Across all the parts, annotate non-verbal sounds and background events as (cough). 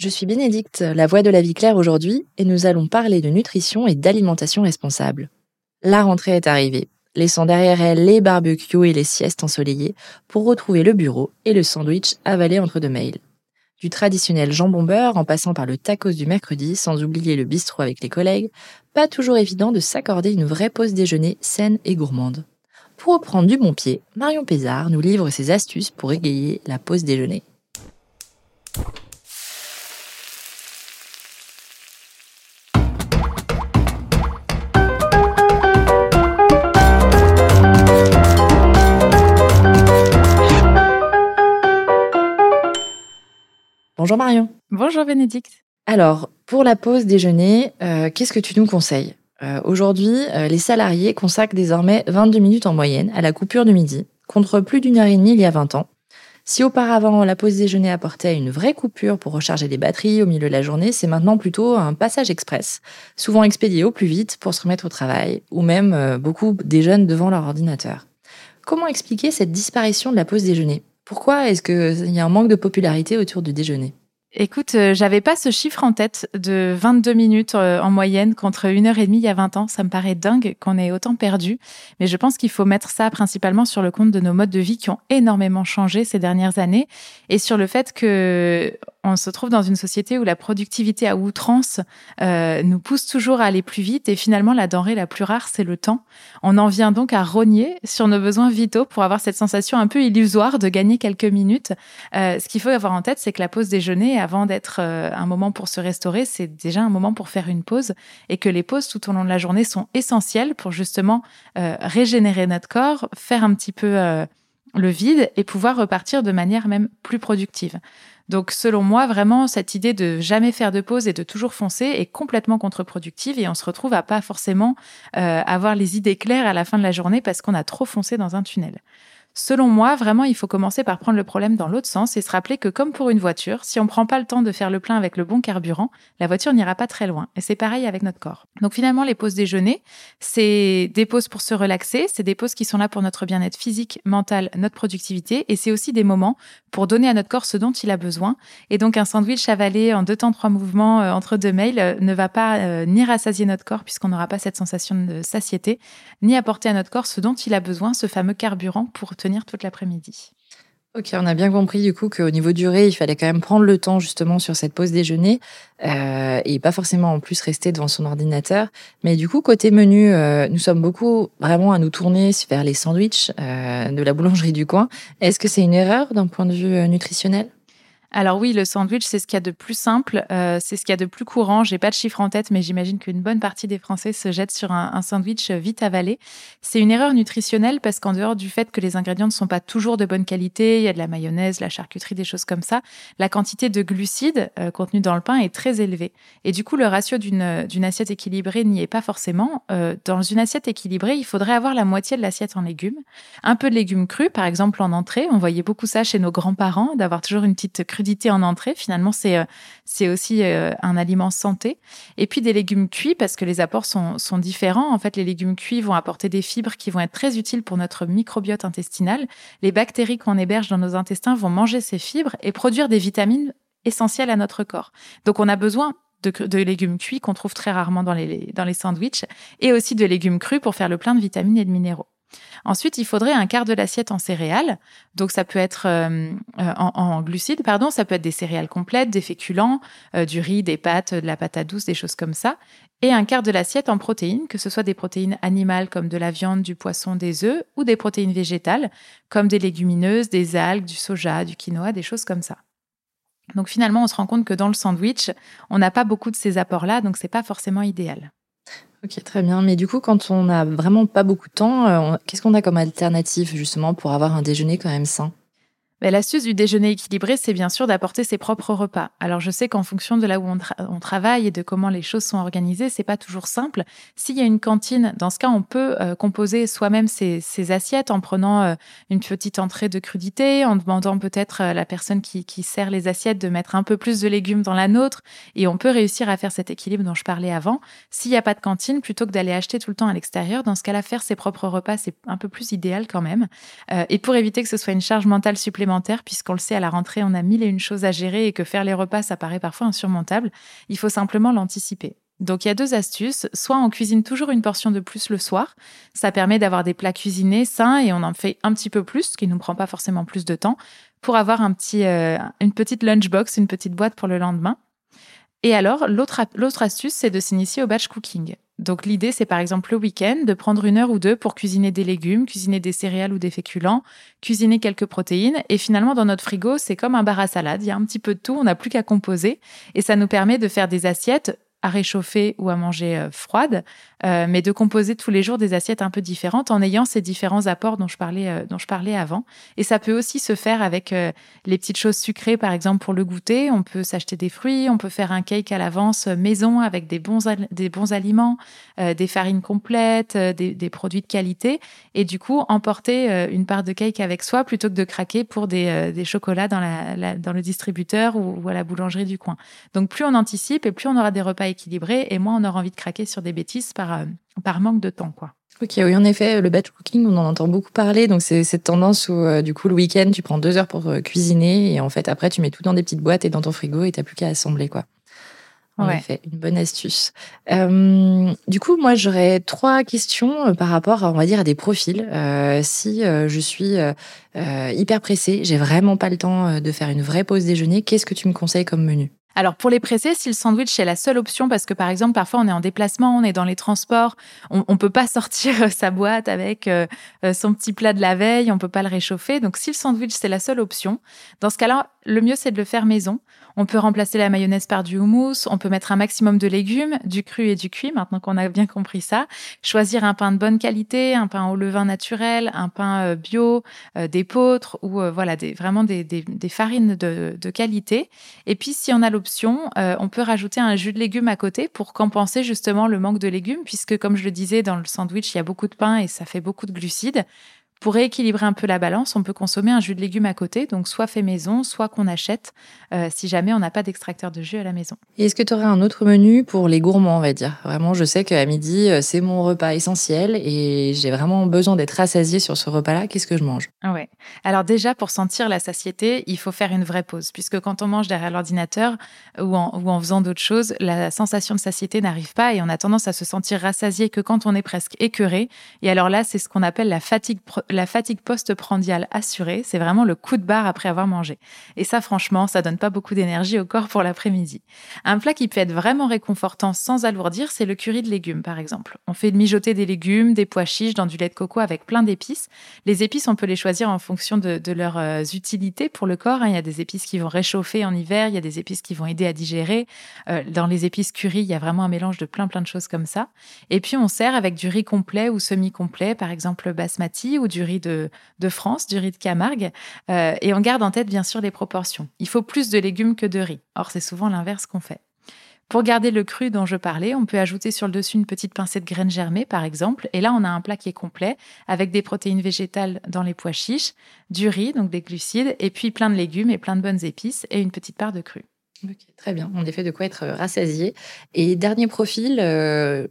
Je suis Bénédicte, la voix de la vie claire aujourd'hui, et nous allons parler de nutrition et d'alimentation responsable. La rentrée est arrivée, laissant derrière elle les barbecues et les siestes ensoleillées pour retrouver le bureau et le sandwich avalé entre deux mails. Du traditionnel jambon beurre en passant par le tacos du mercredi, sans oublier le bistrot avec les collègues, pas toujours évident de s'accorder une vraie pause déjeuner saine et gourmande. Pour reprendre du bon pied, Marion Pézard nous livre ses astuces pour égayer la pause déjeuner. Bonjour Marion. Bonjour Bénédicte. Alors, pour la pause déjeuner, euh, qu'est-ce que tu nous conseilles? Euh, Aujourd'hui, euh, les salariés consacrent désormais 22 minutes en moyenne à la coupure du midi, contre plus d'une heure et demie il y a 20 ans. Si auparavant la pause déjeuner apportait une vraie coupure pour recharger les batteries au milieu de la journée, c'est maintenant plutôt un passage express, souvent expédié au plus vite pour se remettre au travail, ou même beaucoup déjeunent devant leur ordinateur. Comment expliquer cette disparition de la pause déjeuner? Pourquoi est-ce qu'il y a un manque de popularité autour du déjeuner? Écoute, euh, j'avais pas ce chiffre en tête de 22 minutes euh, en moyenne contre une heure et demie il y a 20 ans. Ça me paraît dingue qu'on ait autant perdu. Mais je pense qu'il faut mettre ça principalement sur le compte de nos modes de vie qui ont énormément changé ces dernières années et sur le fait que on se trouve dans une société où la productivité à outrance euh, nous pousse toujours à aller plus vite et finalement la denrée la plus rare c'est le temps. On en vient donc à rogner sur nos besoins vitaux pour avoir cette sensation un peu illusoire de gagner quelques minutes. Euh, ce qu'il faut avoir en tête c'est que la pause déjeuner avant d'être euh, un moment pour se restaurer c'est déjà un moment pour faire une pause et que les pauses tout au long de la journée sont essentielles pour justement régénérer notre corps, faire un petit peu le vide et pouvoir repartir de manière même plus productive. Donc selon moi, vraiment, cette idée de jamais faire de pause et de toujours foncer est complètement contre-productive et on se retrouve à pas forcément euh, avoir les idées claires à la fin de la journée parce qu'on a trop foncé dans un tunnel. Selon moi, vraiment, il faut commencer par prendre le problème dans l'autre sens et se rappeler que comme pour une voiture, si on prend pas le temps de faire le plein avec le bon carburant, la voiture n'ira pas très loin. Et c'est pareil avec notre corps. Donc finalement, les pauses déjeuner, c'est des pauses pour se relaxer, c'est des pauses qui sont là pour notre bien-être physique, mental, notre productivité, et c'est aussi des moments pour donner à notre corps ce dont il a besoin. Et donc un sandwich avalé en deux temps, trois mouvements euh, entre deux mails euh, ne va pas euh, ni rassasier notre corps puisqu'on n'aura pas cette sensation de satiété, ni apporter à notre corps ce dont il a besoin, ce fameux carburant pour tenir toute l'après-midi. Ok, on a bien compris du coup qu'au niveau durée, il fallait quand même prendre le temps justement sur cette pause déjeuner euh, et pas forcément en plus rester devant son ordinateur. Mais du coup, côté menu, euh, nous sommes beaucoup vraiment à nous tourner vers les sandwichs euh, de la boulangerie du coin. Est-ce que c'est une erreur d'un point de vue nutritionnel? Alors oui, le sandwich, c'est ce qu'il y a de plus simple, euh, c'est ce qu'il y a de plus courant. J'ai pas de chiffre en tête, mais j'imagine qu'une bonne partie des Français se jettent sur un, sandwich vite avalé. C'est une erreur nutritionnelle parce qu'en dehors du fait que les ingrédients ne sont pas toujours de bonne qualité, il y a de la mayonnaise, la charcuterie, des choses comme ça, la quantité de glucides euh, dans le pain est très élevée. Et du coup, le ratio d'une d'une assiette équilibrée n'y est pas forcément. Euh, dans une assiette équilibrée, il faudrait avoir la moitié de l'assiette en légumes, un peu de légumes crus, par exemple en entrée. On voyait beaucoup ça chez nos grands-parents, d'avoir toujours une petite en entrée. Finalement, c'est euh, c'est aussi euh, un aliment santé. Et puis des légumes cuits parce que les apports sont, sont différents. En fait, les légumes cuits vont apporter des fibres qui vont être très utiles pour notre microbiote intestinal. Les bactéries qu'on héberge dans nos intestins vont manger ces fibres et produire des vitamines essentielles à notre corps. Donc, on a besoin de, de, légumes cuits qu'on trouve très rarement dans les, dans les sandwichs et aussi de légumes crus pour faire le plein de vitamines et de minéraux. Ensuite, il faudrait un quart de l'assiette en céréales. Donc, ça peut être euh, euh, en, glucides, pardon. Ça peut être des céréales complètes, des féculents, euh, du riz, des pâtes, de la patate douce, des choses comme ça. Et un quart de l'assiette en protéines, que ce soit des protéines animales comme de la viande, du poisson, des œufs, ou des protéines végétales comme des légumineuses, des algues, du soja, du quinoa, des choses comme ça. Donc finalement, on se rend compte que dans le sandwich, on n'a pas beaucoup de ces apports-là, donc c'est pas forcément idéal. Ok, très bien. Mais du coup, quand on n'a vraiment pas beaucoup de temps, euh, qu'est-ce qu'on a comme alternative justement pour avoir un déjeuner quand même sain? L'astuce du déjeuner équilibré, c'est bien sûr d'apporter ses propres repas. Alors je sais qu'en fonction de là où on, travaille et de comment les choses sont organisées, c'est pas toujours simple. S'il y a une cantine, dans ce cas, on peut euh, composer soi-même ses, assiettes en prenant euh, une petite entrée de crudité, en demandant peut-être à la personne qui, sert les assiettes de mettre un peu plus de légumes dans la nôtre, et on peut réussir à faire cet équilibre dont je parlais avant. S'il n'y a pas de cantine, plutôt que d'aller acheter tout le temps à l'extérieur, dans ce cas-là, faire ses propres repas, c'est un peu plus idéal quand même. Euh, et pour éviter que ce soit une charge mentale supplémentaire puisqu'on le sait, à la rentrée, on a mille et une choses à gérer et que faire les repas, ça paraît parfois insurmontable. Il faut simplement l'anticiper. Donc il y a deux astuces. Soit on cuisine toujours une portion de plus le soir. Ça permet d'avoir des plats cuisinés sains et on en fait un petit peu plus, ce qui ne nous prend pas forcément plus de temps, pour avoir un petit, euh, une petite lunchbox, une petite boîte pour le lendemain. Et alors, l'autre astuce, c'est de s'initier au batch cooking. Donc l'idée, c'est par exemple le week-end de prendre une heure ou deux pour cuisiner des légumes, cuisiner des céréales ou des féculents, cuisiner quelques protéines. Et finalement, dans notre frigo, c'est comme un bar à salade. Il y a un petit peu de tout, on n'a plus qu'à composer. Et ça nous permet de faire des assiettes à réchauffer ou à manger euh, froide, euh, mais de composer tous les jours des assiettes un peu différentes en ayant ces différents apports dont je parlais, euh, dont je parlais avant. Et ça peut aussi se faire avec les petites choses sucrées, par exemple pour le goûter. On peut s'acheter des fruits, on peut faire un cake à l'avance maison avec des bons, des bons aliments, des farines complètes, des, des, produits de qualité, et du coup emporter une part de cake avec soi plutôt que de craquer pour des, des chocolats dans, la, dans le distributeur ou, ou à la boulangerie du coin. Donc plus on anticipe et plus on aura des repas équilibré et moi, on aura envie de craquer sur des bêtises par, euh, par manque de temps, quoi. Ok, oui, en effet, le batch cooking, on en entend beaucoup parler. Donc, c'est cette tendance où, euh, du coup, le week-end, tu prends deux heures pour euh, cuisiner et en fait, après, tu mets tout dans des petites boîtes et dans ton frigo et t'as plus qu'à assembler, quoi. En effet, une bonne astuce. du coup, moi, j'aurais trois questions par rapport, à, on va dire, à des profils. si je suis hyper pressée, j'ai vraiment pas le temps de faire une vraie pause déjeuner, qu'est-ce que tu me conseilles comme menu? Alors pour les pressés, si le sandwich est la seule option, parce que par exemple parfois on est en déplacement, on est dans les transports, on, ne peut pas (laughs) sortir sa boîte avec euh, euh, son petit plat de la veille, on peut pas le réchauffer. Donc si le sandwich c'est la seule option, dans ce cas-là, le mieux c'est de le faire maison. On peut remplacer la mayonnaise par du houmous, on peut mettre un maximum de légumes, du cru et du cuit, maintenant qu'on a bien compris ça. Choisir un pain de bonne qualité, un pain au levain naturel, un pain euh, bio, des pôtres ou voilà vraiment des, farines de, qualité. Et puis si on a option, euh, on peut rajouter un jus de légumes à côté pour compenser justement le manque de légumes, puisque comme je le disais, dans le sandwich, il y a beaucoup de pain et ça fait beaucoup de glucides. Pour rééquilibrer un peu la balance, on peut consommer un jus de légumes à côté, donc soit fait maison, soit qu'on achète euh, si jamais on n'a pas d'extracteur de jus à la maison. Et est-ce que tu aurais un autre menu pour les gourmands, on va dire? Vraiment, je sais qu'à midi, euh, c'est mon repas essentiel et j'ai vraiment besoin d'être rassasiée sur ce repas-là. Qu'est-ce que je mange? Ouais. Alors déjà, pour sentir la satiété, il faut faire une vraie pause, puisque quand on mange derrière l'ordinateur ou en, ou en faisant d'autres choses, la sensation de satiété n'arrive pas et on a tendance à se sentir rassasié que quand on est presque écœuré. Et alors là, c'est ce qu'on appelle la fatigue la fatigue post-prandiale assurée, c'est vraiment le coup de barre après avoir mangé. Et ça, franchement, ça donne pas beaucoup d'énergie au corps pour l'après-midi. Un plat qui peut être vraiment réconfortant sans alourdir, c'est le curry de légumes, par exemple. On fait mijoter des légumes, des pois chiches dans du lait de coco avec plein d'épices. Les épices, on peut les choisir en fonction de, leurs euh, utilités pour le corps. Hein. Il y a des épices qui vont réchauffer en hiver, il y a des épices qui vont aider à digérer. Euh, dans les épices curry, il y a vraiment un mélange de plein plein de choses comme ça. Et puis on sert avec du riz complet ou semi-complet, par exemple basmati ou du riz de, France, du riz de Camargue. Euh, et on garde en tête, bien sûr, les proportions. Il faut plus de légumes que de riz. Or, c'est souvent l'inverse qu'on fait. Pour garder le cru dont je parlais, on peut ajouter sur le dessus une petite pincée de graines germées, par exemple. Et là, on a un plat qui est complet, avec des protéines végétales dans les pois chiches, du riz, donc des glucides, et puis plein de légumes et plein de bonnes épices, et une petite part de cru. très bien. On est fait de quoi être rassasié. Et dernier profil, euh,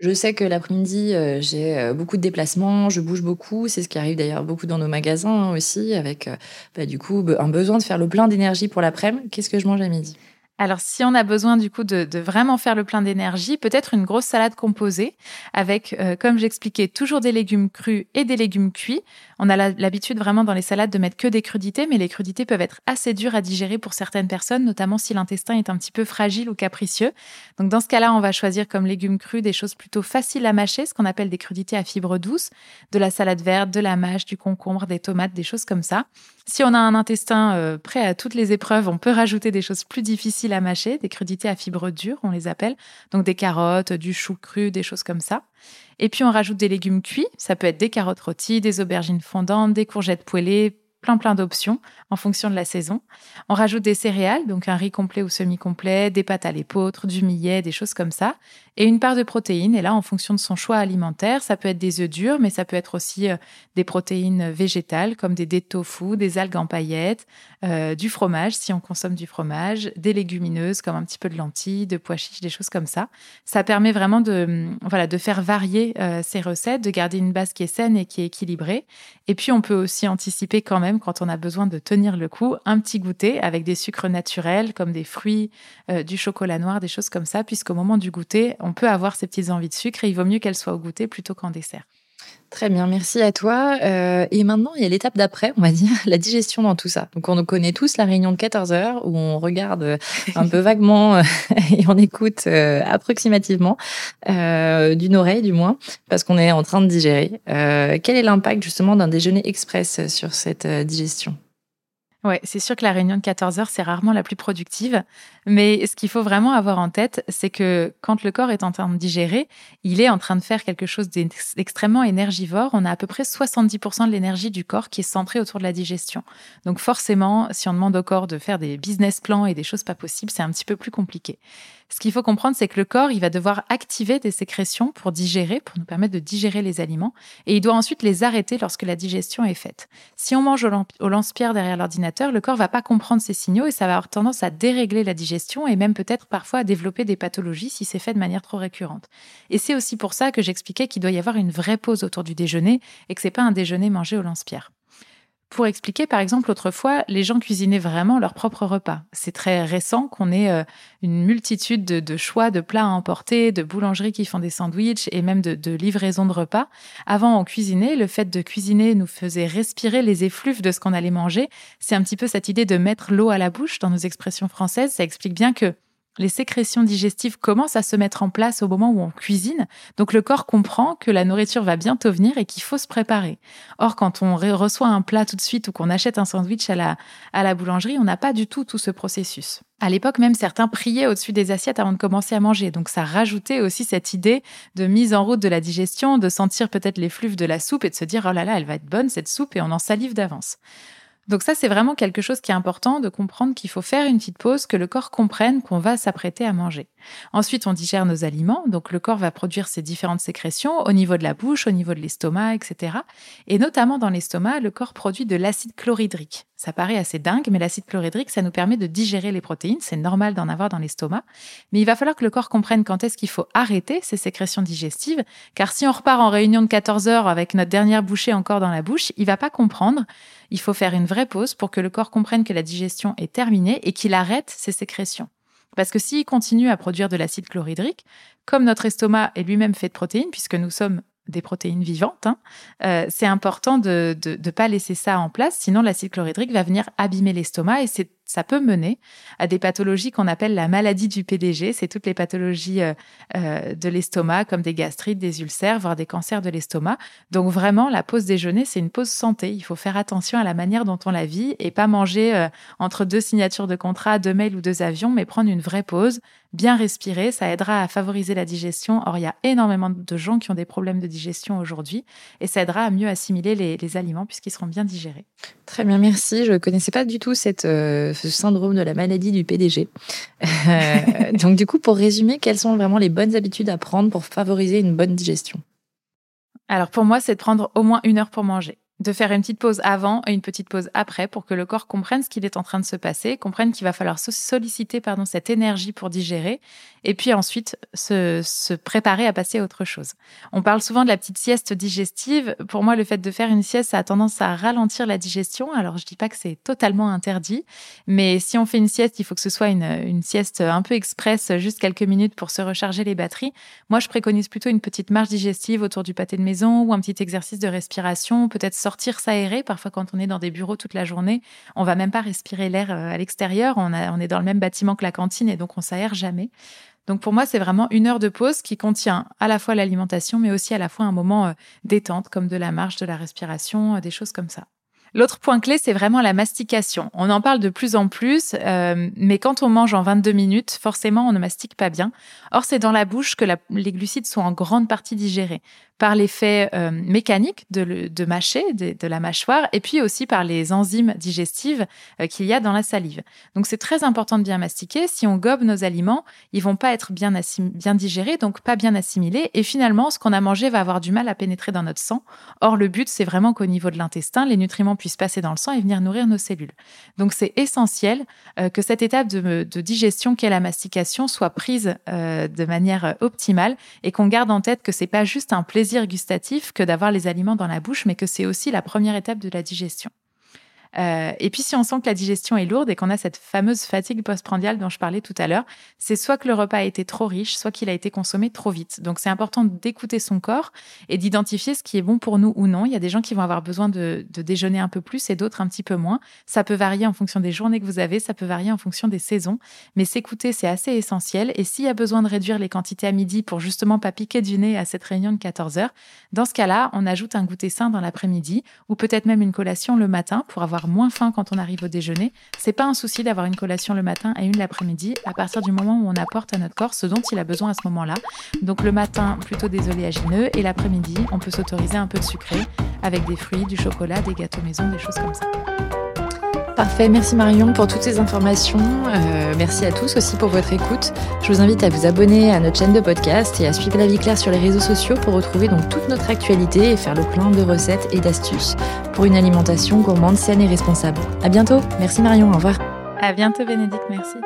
je sais que l'après-midi, euh, j'ai euh, beaucoup de déplacements, je bouge beaucoup. C'est ce qui arrive d'ailleurs beaucoup dans nos magasins aussi, avec euh, bah, du coup un besoin de faire le plein d'énergie pour l'après-midi. Qu'est-ce que je mange à midi? Alors, si on a besoin du coup de, vraiment faire le plein d'énergie, peut-être une grosse salade composée avec, comme j'expliquais, toujours des légumes crus et des légumes cuits. On a l'habitude vraiment dans les salades de mettre que des crudités, mais les crudités peuvent être assez dures à digérer pour certaines personnes, notamment si l'intestin est un petit peu fragile ou capricieux. Donc dans ce cas-là, on va choisir comme légumes crus des choses plutôt faciles à mâcher, ce qu'on appelle des crudités à fibres douces, de la salade verte, de la mâche, du concombre, des tomates, des choses comme ça. Si on a un intestin euh, prêt à toutes les épreuves, on peut rajouter des choses plus difficiles à mâcher, des crudités à fibres dures, on les appelle, donc des carottes, du chou cru, des choses comme ça. Et puis on rajoute des légumes cuits, ça peut être des carottes rôties, des aubergines fondantes, des courgettes poêlées, plein plein d'options en fonction de la saison. On rajoute des céréales, donc un riz complet ou semi-complet, des pâtes à l'épeautre, du millet, des choses comme ça, et une part de protéines. Et là, en fonction de son choix alimentaire, ça peut être des œufs durs, mais ça peut être aussi euh, des protéines végétales comme des, des tofu, des algues en paillettes, euh, du fromage si on consomme du fromage, des légumineuses comme un petit peu de lentilles, de pois chiches, des choses comme ça. Ça permet vraiment de, voilà, de faire varier euh, ces recettes, de garder une base qui est saine et qui est équilibrée. Et puis, on peut aussi anticiper quand même quand on a besoin de tenir le coup, un petit goûter avec des sucres naturels comme des fruits, euh, du chocolat noir, des choses comme ça, puisqu'au moment du goûter, on peut avoir ces petites envies de sucre et il vaut mieux qu'elles soient au goûter plutôt qu'en dessert. Très bien, merci à toi. Euh, et maintenant, il y a l'étape d'après, on va dire, (laughs) la digestion dans tout ça. Donc, on connaît tous la réunion de 14 heures où on regarde euh, un peu (laughs) vaguement euh, (laughs) et on écoute approximativement d'une oreille, du moins, parce qu'on est en train de digérer. quel est l'impact justement d'un déjeuner express sur cette digestion? Ouais, c'est sûr que la réunion de 14 heures, c'est rarement la plus productive. Mais ce qu'il faut vraiment avoir en tête, c'est que quand le corps est en train de digérer, il est en train de faire quelque chose d'extrêmement énergivore. On a à peu près 70% de l'énergie du corps qui est centrée autour de la digestion. Donc forcément, si on demande au corps de faire des business plans et des choses pas possibles, c'est un petit peu plus compliqué. Ce qu'il faut comprendre, c'est que le corps, il va devoir activer des sécrétions pour digérer, pour nous permettre de digérer les aliments, et il doit ensuite les arrêter lorsque la digestion est faite. Si on mange au lance-pierre derrière l'ordinateur, le corps va pas comprendre ces signaux et ça va avoir tendance à dérégler la digestion et même peut-être parfois à développer des pathologies si c'est fait de manière trop récurrente. Et c'est aussi pour ça que j'expliquais qu'il doit y avoir une vraie pause autour du déjeuner et que c'est pas un déjeuner mangé au lance-pierre. Pour expliquer, par exemple, autrefois, les gens cuisinaient vraiment leur propre repas. C'est très récent qu'on ait euh, une multitude de, choix de plats à emporter, de boulangeries qui font des sandwichs et même de, de livraisons de repas. Avant, on cuisinait. Le fait de cuisiner nous faisait respirer les effluves de ce qu'on allait manger. C'est un petit peu cette idée de mettre l'eau à la bouche dans nos expressions françaises. Ça explique bien que les sécrétions digestives commencent à se mettre en place au moment où on cuisine. Donc le corps comprend que la nourriture va bientôt venir et qu'il faut se préparer. Or, quand on reçoit un plat tout de suite ou qu'on achète un sandwich à la, à la boulangerie, on n'a pas du tout tout ce processus. À l'époque, même certains priaient au-dessus des assiettes avant de commencer à manger. Donc ça rajoutait aussi cette idée de mise en route de la digestion, de sentir peut-être les de la soupe et de se dire oh là là, elle va être bonne cette soupe et on en salive d'avance. Donc ça, c'est vraiment quelque chose qui est important de comprendre qu'il faut faire une petite pause, que le corps comprenne qu'on va s'apprêter à manger. Ensuite, on digère nos aliments, donc le corps va produire ses différentes sécrétions au niveau de la bouche, au niveau de l'estomac, etc. Et notamment dans l'estomac, le corps produit de l'acide chlorhydrique. Ça paraît assez dingue, mais l'acide chlorhydrique, ça nous permet de digérer les protéines. C'est normal d'en avoir dans l'estomac. Mais il va falloir que le corps comprenne quand est-ce qu'il faut arrêter ces sécrétions digestives, car si on repart en réunion de 14 heures avec notre dernière bouchée encore dans la bouche, il va pas comprendre. Il faut faire une vraie pause pour que le corps comprenne que la digestion est terminée et qu'il arrête ces sécrétions. Parce que s'il continue à produire de l'acide chlorhydrique, comme notre estomac est lui-même fait de protéines, puisque nous sommes des protéines vivantes, hein, euh, c'est important de ne pas laisser ça en place, sinon l'acide chlorhydrique va venir abîmer l'estomac et c'est ça peut mener à des pathologies qu'on appelle la maladie du PDG. C'est toutes les pathologies euh, euh, de l'estomac, comme des gastrites, des ulcères, voire des cancers de l'estomac. Donc vraiment, la pause déjeuner, c'est une pause santé. Il faut faire attention à la manière dont on la vit et pas manger euh, entre deux signatures de contrat, deux mails ou deux avions, mais prendre une vraie pause, bien respirer. Ça aidera à favoriser la digestion. Or, il y a énormément de gens qui ont des problèmes de digestion aujourd'hui et ça aidera à mieux assimiler les, les aliments puisqu'ils seront bien digérés. Très bien, merci. Je ne connaissais pas du tout cette ce syndrome de la maladie du PDG. Euh, donc du coup, pour résumer, quelles sont vraiment les bonnes habitudes à prendre pour favoriser une bonne digestion? Alors pour moi, c'est de prendre au moins une heure pour manger de faire une petite pause avant et une petite pause après pour que le corps comprenne ce qu'il est en train de se passer, comprenne qu'il va falloir solliciter pardon cette énergie pour digérer et puis ensuite se, préparer à passer à autre chose. On parle souvent de la petite sieste digestive. Pour moi, le fait de faire une sieste, ça a tendance à ralentir la digestion. Alors, je dis pas que c'est totalement interdit, mais si on fait une sieste, il faut que ce soit une, une sieste un peu express, juste quelques minutes pour se recharger les batteries. Moi, je préconise plutôt une petite marche digestive autour du pâté de maison ou un petit exercice de respiration, peut-être sortir s'aérer. Parfois, quand on est dans des bureaux toute la journée, on va même pas respirer l'air euh, à l'extérieur. On, est dans le même bâtiment que la cantine et donc on s'aère jamais. Donc pour moi, c'est vraiment une heure de pause qui contient à la fois l'alimentation, mais aussi à la fois un moment euh, détente, comme de la marche, de la respiration, euh, des choses comme ça. L'autre point clé, c'est vraiment la mastication. On en parle de plus en plus, euh, mais quand on mange en 22 minutes, forcément, on ne mastique pas bien. Or, c'est dans la bouche que les glucides sont en grande partie digérés par l'effet euh, mécanique de, mâcher, de, la mâchoire, et puis aussi par les enzymes digestives euh, qu'il y a dans la salive. Donc, c'est très important de bien mastiquer. Si on gobe nos aliments, ils vont pas être bien, digérés, donc pas bien assimilés, et finalement, ce qu'on a mangé va avoir du mal à pénétrer dans notre sang. Or, le but, c'est vraiment qu'au niveau de l'intestin, les nutriments puissent passer dans le sang et venir nourrir nos cellules. Donc c'est essentiel euh, que cette étape de, digestion qu'est la mastication soit prise euh, de manière optimale et qu'on garde en tête que c'est pas juste un plaisir gustatif que d'avoir les aliments dans la bouche, mais que c'est aussi la première étape de la digestion. Euh, et puis, si on sent que la digestion est lourde et qu'on a cette fameuse fatigue postprandiale dont je parlais tout à l'heure, c'est soit que le repas a été trop riche, soit qu'il a été consommé trop vite. Donc, c'est important d'écouter son corps et d'identifier ce qui est bon pour nous ou non. Il y a des gens qui vont avoir besoin de, de déjeuner un peu plus et d'autres un petit peu moins. Ça peut varier en fonction des journées que vous avez, ça peut varier en fonction des saisons. Mais s'écouter, c'est assez essentiel. Et s'il y a besoin de réduire les quantités à midi pour justement pas piquer du nez à cette réunion de 14 heures, dans ce cas-là, on ajoute un goûter sain dans l'après-midi ou peut-être même une collation le matin pour moins faim quand on arrive au déjeuner. C'est pas un souci d'avoir une collation le matin et une l'après-midi à partir du moment où on apporte à notre corps ce dont il a besoin à ce moment-là. Donc le matin, plutôt des oléagineux et l'après-midi, on peut s'autoriser un peu de sucré avec des fruits, du chocolat, des gâteaux maison, des choses comme ça. Parfait, merci Marion pour toutes ces informations. Euh, merci à tous aussi pour votre écoute. Je vous invite à vous abonner à notre chaîne de podcast et à suivre la vie claire sur les réseaux sociaux pour retrouver donc toute notre actualité et faire le plein de recettes et d'astuces pour une alimentation gourmande, saine et responsable. À bientôt. Merci Marion. Au revoir. À bientôt Bénédicte. Merci.